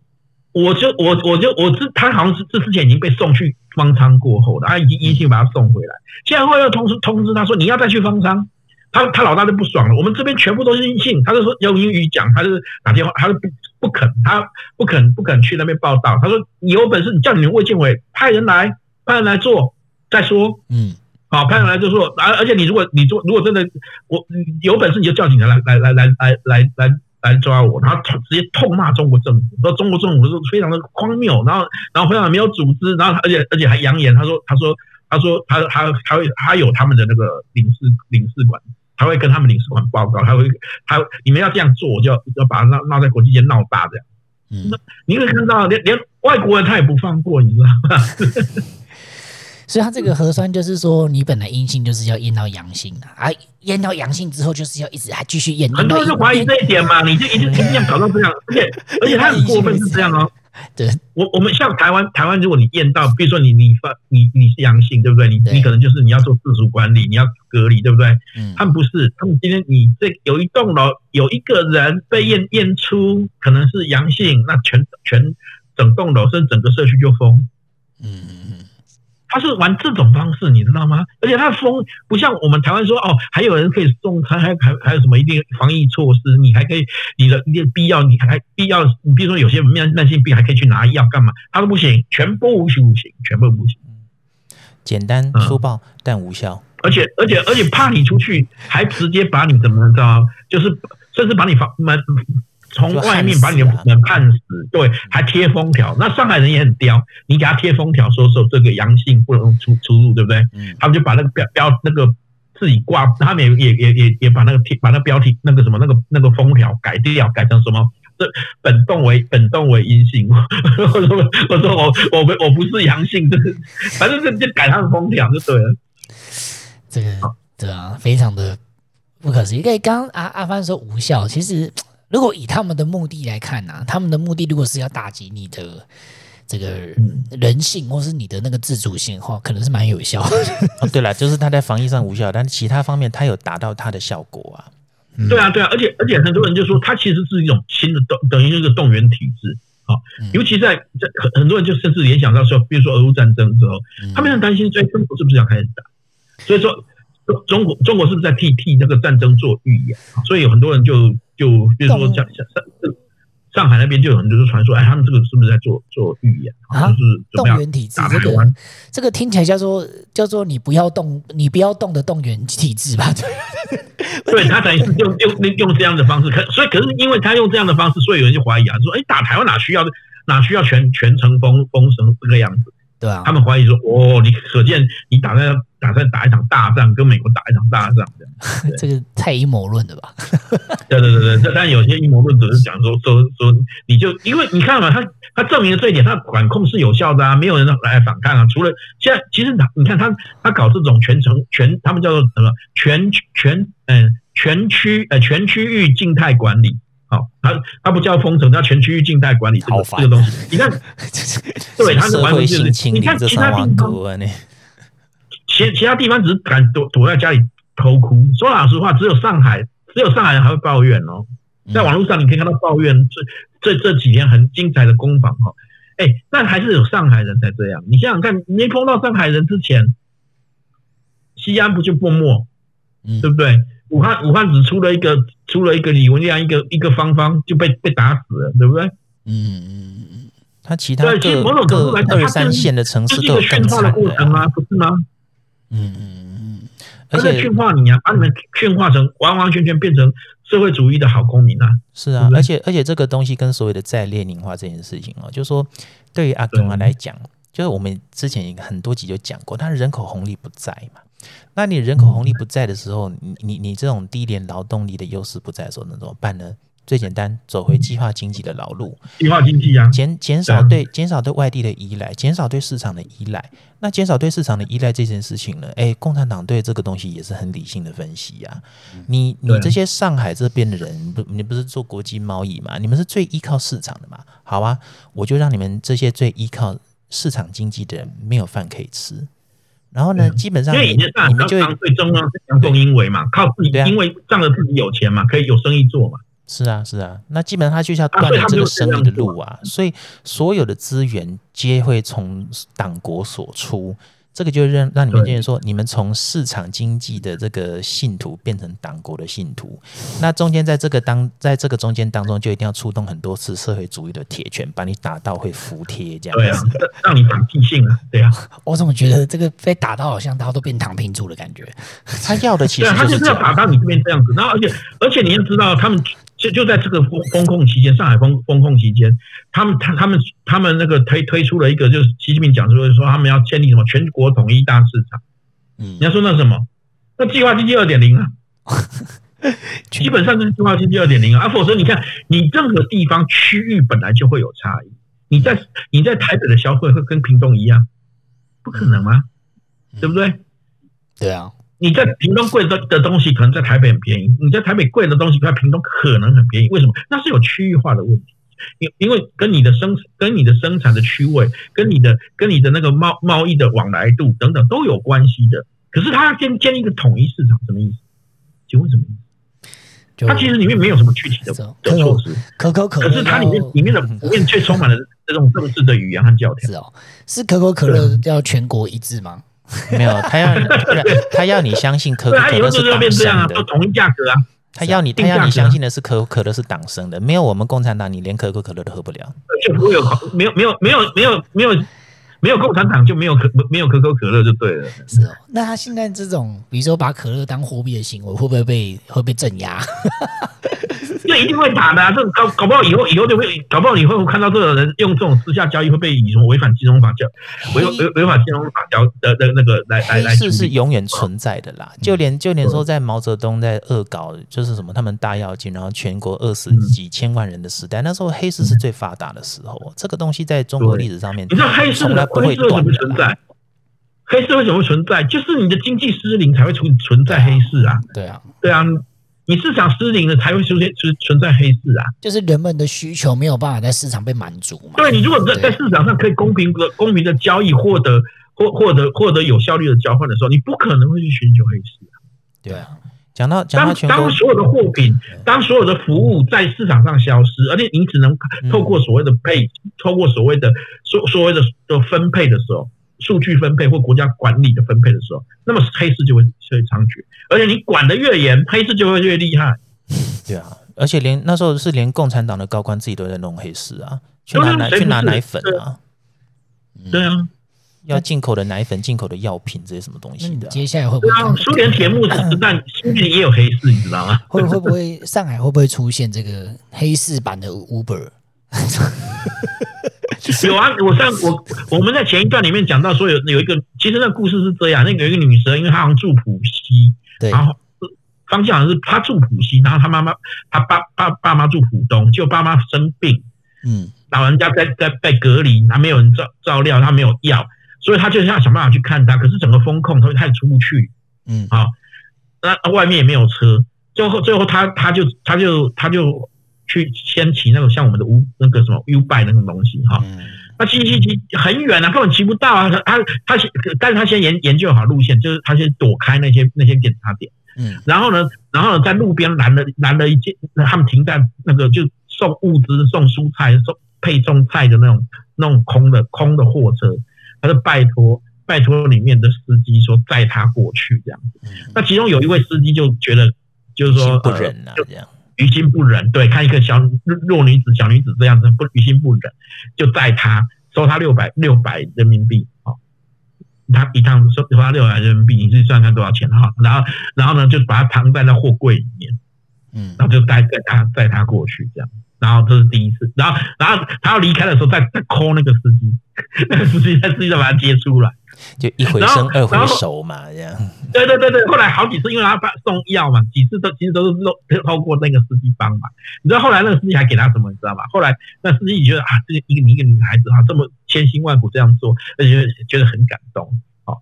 [SPEAKER 2] 我就我我就我之他好像是这之前已经被送去方舱过后的，他已经阴性把他送回来，现在后来又通知通知他说，你要再去方舱，他他老大就不爽了。我们这边全部都是阴性，他就说用英语讲，他就打电话，他就不不肯，他不肯不肯去那边报道。他说你有本事你叫你们卫健委派人来派人来做再说，嗯，好派人来就说，而而且你如果你做如果真的我有本事你就叫警察来来来来来来来。来抓我，然后直接痛骂中国政府，说中国政府是非常的荒谬，然后然后非常没有组织，然后而且而且还扬言，他说他说他说他他他会他有他们的那个领事领事馆，他会跟他们领事馆报告，他会他你们要这样做，我就要要把他闹闹在国际间闹大这样。嗯，你会看到连连外国人他也不放过，你知道吗？<laughs>
[SPEAKER 1] 所以他这个核酸就是说，你本来阴性就是要验到阳性啊，啊，验到阳性之后就是要一直还继续验。
[SPEAKER 2] 很多人就怀疑这一点嘛，你就一直一直这样搞到这样，而且而且他很过分是这样哦。<laughs>
[SPEAKER 1] 对，我
[SPEAKER 2] 我们像台湾台湾，如果你验到，比如说你你发你你是阳性，对不对？你你可能就是你要做自主管理，你要隔离，对不对？嗯。他们不是，他们今天你这有一栋楼有一个人被验验出可能是阳性，那全全整栋楼甚至整个社区就封。嗯。他是玩这种方式，你知道吗？而且他封不像我们台湾说哦，还有人可以送，还还还还有什么一定防疫措施，你还可以你的一定必要，你还必要，你比如说有些慢慢性病还可以去拿药干嘛？他都不行，全部不行，全部不行。
[SPEAKER 3] 简单粗暴、嗯、但无效，
[SPEAKER 2] 而且而且而且怕你出去，还直接把你怎么着，就是甚至把你房门。从外面把你的门判死，对，还贴封条。那上海人也很刁，你给他贴封条，说说这个阳性不能出出入，对不对？嗯。他们就把那个标标那个自己挂，他们也也也也也把那个贴把那个标题那个什么那个那个封条改掉，改成什么？这本栋为本栋为阴性。<laughs> 我说我说我我我不是阳性，这是反正就就改他的封条就对了。
[SPEAKER 1] 这个对啊，非常的不可思议。因为刚刚阿阿帆说无效，其实。如果以他们的目的来看呢、啊，他们的目的如果是要打击你的这个人性，或是你的那个自主性的话，可能是蛮有效的。<laughs>
[SPEAKER 3] 哦，对了，就是他在防疫上无效，但是其他方面他有达到他的效果啊。
[SPEAKER 2] 嗯、对啊，对啊，而且而且很多人就说，它其实是一种新的动，等于是一个动员体制啊。尤其在在很很多人就甚至联想到说，比如说俄乌战争之后，他们很担心，所以中国是不是要开始打？所以说中国中国是不是在替替那个战争做预演？所以有很多人就。就比如说像像上上海那边就有很多传说，哎，他们这个是不是在做做预言？
[SPEAKER 1] 啊，就是动员体制，这个这个听起来叫做叫做你不要动，你不要动的动员体制吧？<laughs>
[SPEAKER 2] 对，对他等于是用用用这样的方式，可所以可是因为他用这样的方式，所以有人就怀疑啊，说哎，打台湾哪需要哪需要全全程封封成这个样子？
[SPEAKER 1] 对啊，
[SPEAKER 2] 他们怀疑说，哦，你可见你打算打算打一场大战，跟美国打一场大战这样，<laughs>
[SPEAKER 1] 这个太阴谋论了吧？
[SPEAKER 2] 对对对对，但有些阴谋论只是讲说说说，你就因为你看嘛，他他证明了这一点，他管控是有效的啊，没有人来反抗啊。除了现在，其实他你看他他搞这种全程全，他们叫做什么全全嗯全区呃全区域静态管理。好，它它不叫封城，叫全区域静态管理这个这个东西。你看，<laughs> 对，它是完全就是你看其他地方，<laughs> 其其他地方只是敢躲躲在家里偷哭。说老实话，只有上海，只有上海人还会抱怨哦。在网络上你可以看到抱怨，这这这几天很精彩的攻防哈。哎，但还是有上海人才这样。你想想看，没碰到上海人之前，西安不就默默，对不对？武汉武汉只出了一个出了一个李文亮一个一个芳芳就被被打死了，对不对？
[SPEAKER 3] 嗯嗯嗯，他其他各对其实某种程度来讲，二三线的城市都有更惨的
[SPEAKER 2] 过程吗？不是吗？
[SPEAKER 3] 嗯嗯嗯，
[SPEAKER 2] 而且驯化你啊，把你们驯化成完完全全变成社会主义的好公民啊！
[SPEAKER 3] 是啊，而且而且这个东西跟所谓的再列宁化这件事情哦，就是说对于阿公啊来讲，就是我们之前很多集就讲过，他人口红利不在嘛。那你人口红利不在的时候，你你你这种低廉劳动力的优势不在的时候，那怎么办呢？最简单，走回计划经济的老路。
[SPEAKER 2] 计划经济啊，
[SPEAKER 3] 减减少对减少对外地的依赖，减少对市场的依赖。那减少对市场的依赖这件事情呢？诶，共产党对这个东西也是很理性的分析呀。你你这些上海这边的人，不，你不是做国际贸易嘛？你们是最依靠市场的嘛？好啊，我就让你们这些最依靠市场经济的人没有饭可以吃。然后呢，基本上因为以前上海最
[SPEAKER 2] 终呢是阳奉阴违嘛，靠自己，因为仗着自己有钱嘛，可以有生意做嘛。
[SPEAKER 3] 是啊，是啊，那基本上他就是要断了这个生意的路啊，所以所有的资源皆会从党国所出。这个就让让你们建议说，你们从市场经济的这个信徒变成党国的信徒，那中间在这个当在这个中间当中，就一定要出动很多次社会主义的铁拳，把你打到会服帖这样子。
[SPEAKER 2] 对啊，<laughs> 让你长记性啊，对啊。
[SPEAKER 1] 我怎么觉得这个被打到好像大家都变躺平族的感觉？
[SPEAKER 3] 他要的其实
[SPEAKER 2] 他就是要打到你这边这样子，然后而且而且你要知道他们。就就在这个封封控期间，上海封封控期间，他们他他们他们那个推推出了一个，就是习近平讲说说他们要建立什么全国统一大市场。嗯，你要说那什么？那计划经济二点零啊，<laughs> 基本上就是计划经济二点零啊。否则你看，你任何地方区域本来就会有差异。你在你在台北的消费会跟屏东一样，不可能吗？对不对？
[SPEAKER 1] 对啊。
[SPEAKER 2] 你在屏东贵的的东西，可能在台北很便宜；你在台北贵的东西，在屏东可能很便宜。为什么？那是有区域化的问题，因因为跟你的生跟你的生产的区位，跟你的跟你的那个贸贸易的往来度等等都有关系的。可是他要建建立一个统一市场，什么意思？请问什么意思？它其实里面没有什么具体的的措施，
[SPEAKER 1] 可口可，
[SPEAKER 2] 可是它里面里面的里面却充满了这种政治的语言和教条。
[SPEAKER 1] 是哦，是可口可乐要全国一致吗？
[SPEAKER 3] 没有，他要他要你相信可口可乐是党生的，
[SPEAKER 2] 统一价格啊。
[SPEAKER 3] 他要你，他要你相信的是可口可乐是党生的，没有我们共产党，你连可口可乐都喝不了。
[SPEAKER 2] 而且不会有没有没有没有没有没有没有共产党就没有可没有可口可乐就对了。
[SPEAKER 1] 是哦，那他现在这种，比如说把可乐当货币的行为，会不会被会被镇压？<laughs>
[SPEAKER 2] 这一定会打的啊！这搞搞不好以后以后就会搞不好以后会看到这种人用这种私下交易会被以什么违反金融法交违违违反金融法交的的那个来来来。
[SPEAKER 3] 黑市是永远存在的啦，就连就连说在毛泽东在恶搞就是什么他们大跃进，然后全国饿死几千万人的时代，那时候黑市是最发达的时候。这个东西在中国历史上面，
[SPEAKER 2] 你知道黑市为什么存在？黑市为什么会存在？就是你的经济失灵才会存存在黑市啊！
[SPEAKER 1] 对啊，
[SPEAKER 2] 对啊。你市场失灵了，才会出现存存在黑市啊！
[SPEAKER 1] 就是人们的需求没有办法在市场被满足嘛。
[SPEAKER 2] 对，你如果在在市场上可以公平的公平的交易，获得获获得获得有效率的交换的时候，你不可能会去寻求黑市啊。
[SPEAKER 3] 对啊，讲到讲到
[SPEAKER 2] 当当所有的货品，当所有的服务在市场上消失，而且你只能透过所谓的配，透过所谓的所所谓的的分配的时候。数据分配或国家管理的分配的时候，那么黑市就会就会猖獗，而且你管得越严，黑市就会越厉害。
[SPEAKER 3] 对啊，而且连那时候是连共产党的高官自己都在弄黑市啊，去拿奶去拿奶粉啊，
[SPEAKER 2] 对啊，
[SPEAKER 3] 要进口的奶粉、进口的药品这些什么东西的。
[SPEAKER 1] 接下来会不会？
[SPEAKER 2] 苏联铁幕时代，<laughs> 苏联也有黑市，你知道吗？
[SPEAKER 1] 会会不会上海会不会出现这个黑市版的 Uber？<laughs> <laughs>
[SPEAKER 2] 有啊，我上我我们在前一段里面讲到说有有一个，其实那故事是这样，那个有一个女生，因为她好像住浦西，
[SPEAKER 1] 对，
[SPEAKER 2] 然后方向好像是她住浦西，然后她妈妈她爸爸爸妈住浦东，就爸妈生病，嗯，老人家在在被隔离，她没有人照照料，她没有药，所以她就要想办法去看她，可是整个风控，她也出不去，嗯，啊，那外面也没有车，最后最后她她就她就她就。去先骑那种像我们的 U 那个什么 U-Bike 那种东西哈，那骑骑骑很远啊，根本骑不到啊。他他先，但是他先研研究好路线，就是他先躲开那些那些检查点，嗯，然后呢，然后呢，在路边拦了拦了一件，他们停在那个就送物资、送蔬菜、送配送菜的那种那种空的空的货车，他就拜托拜托里面的司机说载他过去这样子。那其中有一位司机就觉得就是说
[SPEAKER 3] 不忍了这样。
[SPEAKER 2] 于心不忍，对，看一个小弱女子、小女子这样子，不于心不忍，就载她，收她六百六百人民币，哦，他一趟收收他六百人民币，你自己算看多少钱哈，然后然后呢，就把它藏在那货柜里面，嗯，然后就带带她带她过去这样，然后这是第一次，然后然后他要离开的时候再再 call 那个司机，<laughs> 那个司机在司机上把他接出来。
[SPEAKER 3] 就一回生二回熟嘛，这样。
[SPEAKER 2] 对对对对，后来好几次，因为他送药嘛，几次都其实都是透透过那个司机帮忙。你知道后来那个司机还给他什么？你知道吗？后来那司机觉得啊，这个一个一个女孩子啊，这么千辛万苦这样做，而且觉得很感动。好，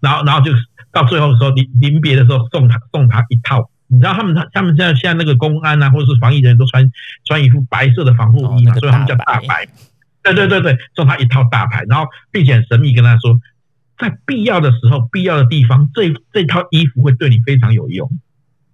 [SPEAKER 2] 然后然后就到最后的时候，临临别的时候送他送他一套。你知道他们他他们现在现在那个公安啊，或者是防疫人员都穿穿一副白色的防护衣嘛，所以他们叫大白。对对对对，送他一套大牌，然后并且很神秘跟他说。在必要的时候，必要的地方，这这套衣服会对你非常有用。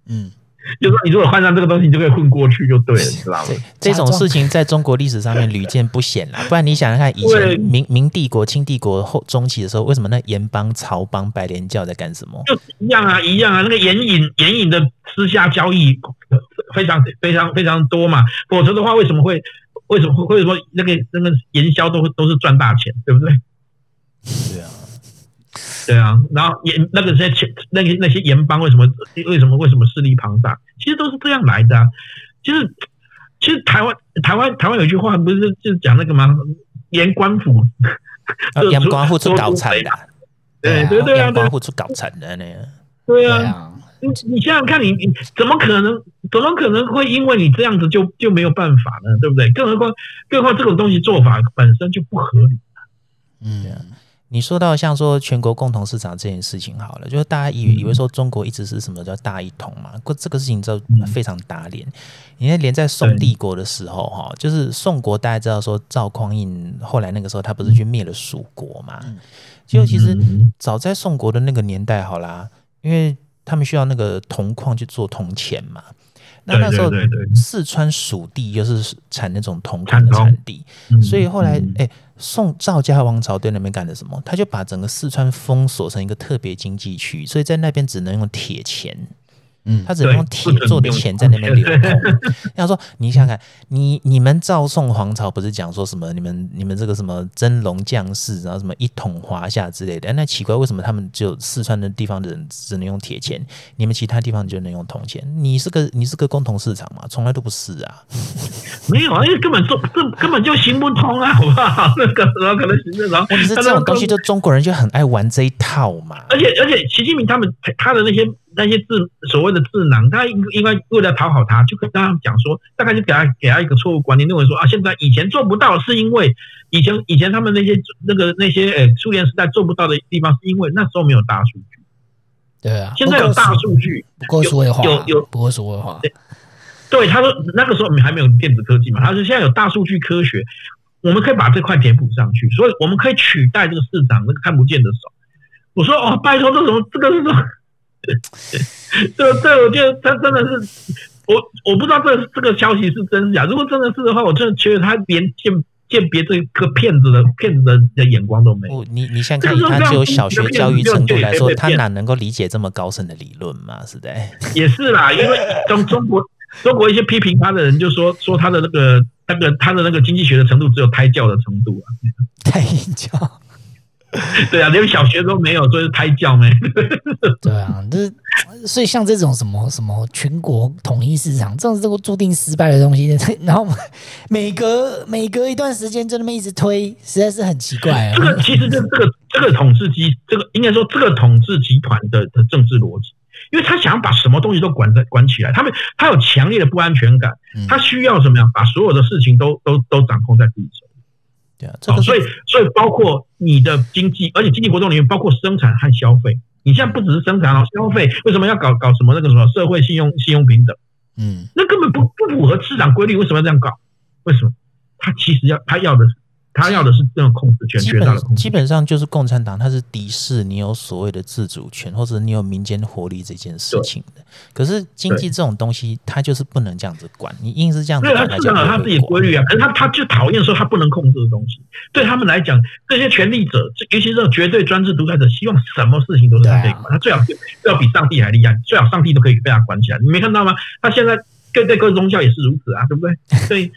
[SPEAKER 2] 嗯，<laughs> 就是说你如果换上这个东西，你就可以混过去，就对了，你知道吗？
[SPEAKER 3] 这种事情在中国历史上面屡见不鲜啦。不然你想想看，以前明明帝国、清帝国后中期的时候，为什么那盐帮、曹帮、白莲教在干什么？
[SPEAKER 2] 就一样啊，一样啊。那个盐引、盐引的私下交易非常、非常、非常多嘛。否则的话，为什么会、为什么会、为什么那个那个盐销都都是赚大钱，对不对？
[SPEAKER 3] 对啊。
[SPEAKER 2] 对啊，然后盐那个些钱，那些那些盐帮为什么为什么为什么势力庞大？其实都是这样来的啊。其实其实台湾台湾台湾有句话不是就是讲那个吗？盐官府，
[SPEAKER 3] 盐官府出搞财的，
[SPEAKER 2] 对对对啊，
[SPEAKER 3] 盐官府出搞财的那个。
[SPEAKER 2] 对啊，你你想想看，你你怎么可能怎么可能会因为你这样子就就没有办法呢？对不对？更何况更何况这种东西做法本身就不合理。
[SPEAKER 3] 嗯。你说到像说全国共同市场这件事情好了，就是大家以为以为说中国一直是什么叫大一统嘛，过这个事情就非常打脸。因为连在宋帝国的时候哈，就是宋国大家知道说赵匡胤后来那个时候他不是去灭了蜀国嘛？就其实早在宋国的那个年代好啦，因为他们需要那个铜矿去做铜钱嘛。那那时候四川蜀地又是产那种铜矿的产地，所以后来哎，宋赵家王朝对那边干了什么？他就把整个四川封锁成一个特别经济区，所以在那边只能用铁钱。嗯，他只能用铁做的钱在那边流通。要说你想想看，你你们赵宋皇朝不是讲说什么？你们你们这个什么真龙将士，然后什么一统华夏之类的？那奇怪，为什么他们就四川的地方的人只能用铁钱，你们其他地方就能用铜钱？你是个你是个共同市场嘛？从来都不是啊。
[SPEAKER 2] 没有啊，因为根本做这根本就行不通啊，好不好？<laughs> 那个怎么可能行得通？
[SPEAKER 3] 问题是这种东西，就中国人就很爱玩这一套嘛。
[SPEAKER 2] 而且而且，习近平他们他的那些。那些智所谓的智囊，他应应该为了讨好他，就跟他讲说，大概就给他给他一个错误观念，认为说啊，现在以前做不到，是因为以前以前他们那些那个那些呃苏联时代做不到的地方，是因为那时候没有大数据。
[SPEAKER 1] 对啊，
[SPEAKER 2] 现在有大数据，
[SPEAKER 1] 不够数位化，
[SPEAKER 2] 有有
[SPEAKER 1] 不够数位化。
[SPEAKER 2] 对，他说那个时候还没有电子科技嘛，他说现在有大数据科学，我们可以把这块填补上去，所以我们可以取代这个市场那个看不见的手。我说哦，拜托，这种这个是什 <laughs> 么？这这，我觉得他真的是我，我不知道这这个消息是真是假。如果真的是的话，我真的觉得他连鉴鉴别这个骗子的骗子的的眼光都没有。
[SPEAKER 3] 你你先看，他只有小学教育程度来说，他哪能够理解这么高深的理论嘛？是的，<laughs>
[SPEAKER 2] 也是啦，因为中中国中国一些批评他的人就说说他的那个那个他的那个经济学的程度只有胎教的程度啊，
[SPEAKER 1] 胎教。<laughs>
[SPEAKER 2] 对啊，连小学都没有，所以是胎教没。<laughs>
[SPEAKER 1] 对啊，就是所以像这种什么什么全国统一市场，这种这个注定失败的东西，<laughs> 然后每隔每隔一段时间就那么一直推，实在是很奇怪啊。
[SPEAKER 2] 这个其实这这个这个统治集，这个应该说这个统治集团的的政治逻辑，因为他想要把什么东西都管在管起来，他们他有强烈的不安全感，他需要什么呀，把所有的事情都都都掌控在自己手。
[SPEAKER 3] 对啊，这个、
[SPEAKER 2] 所以所以包括你的经济，而且经济活动里面包括生产和消费。你现在不只是生产了，消费为什么要搞搞什么那个什么社会信用信用平等？嗯，那根本不不符合市场规律，为什么要这样搞？为什么？他其实要他要的是。他要的是这种控制权，
[SPEAKER 3] 基本基本上就是共产党，他是敌视你有所谓的自主权，或者你有民间活力这件事情的。可是经济这种东西，他就是不能这样子管，你硬是这样子管，他
[SPEAKER 2] 是他自己规律啊。可是他他就讨厌说他不能控制的东西。对他们来讲，这些权力者，尤其是这种绝对专制独裁者，希望什么事情都是他可以管，他最好最好比上帝还厉害，最好上帝都可以被他管起来。你没看到吗？他现在对对各宗教也是如此啊，对不对？所以。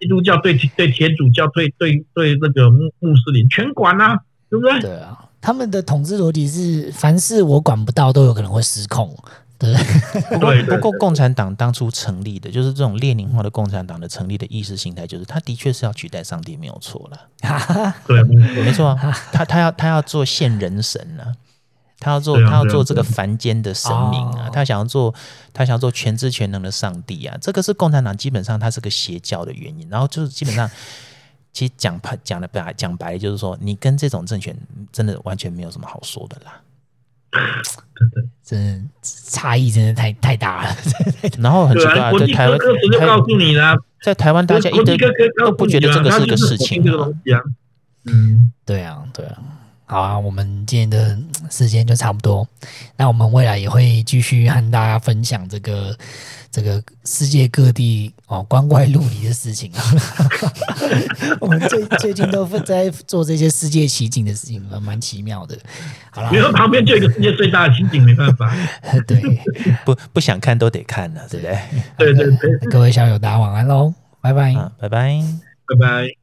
[SPEAKER 2] 基督教对对天主教对对对那个穆穆斯林全管啊，对不对？
[SPEAKER 1] 对啊，他们的统治逻辑是凡是我管不到都有可能会失控。对，<laughs>
[SPEAKER 3] 不过不过共产党当初成立的就是这种列宁化的共产党的成立的意识形态，就是他的确是要取代上帝，没有错了。<laughs> <laughs>
[SPEAKER 2] 对，
[SPEAKER 3] 没错啊，他他要他要做现人神啊。他要做，他要做这个凡间的神明啊！他想要做，他想要做全知全能的上帝啊！这个是共产党基本上它是个邪教的原因。然后就是基本上，其实讲白讲的白讲白，就是说你跟这种政权真的完全没有什么好说的啦。
[SPEAKER 1] 真的，真的差异真的太太大了。<laughs>
[SPEAKER 3] 然后很奇怪，在台湾，在台湾大家一点都不觉得这个是个事情啊。
[SPEAKER 1] 嗯，对啊，对啊。好啊，我们今天的时间就差不多。那我们未来也会继续和大家分享这个这个世界各地哦光怪陆离的事情啊。<laughs> 我们最最近都在做这些世界奇景的事情，蛮奇妙的。好了，
[SPEAKER 2] 因为旁边就一个世界最大的奇景，没办法。<laughs>
[SPEAKER 1] 对，<laughs>
[SPEAKER 3] 不不想看都得看呢，对不对？
[SPEAKER 2] 对对对。
[SPEAKER 1] 各位小友，大家晚安喽，拜拜，
[SPEAKER 3] 拜拜，
[SPEAKER 2] 拜拜。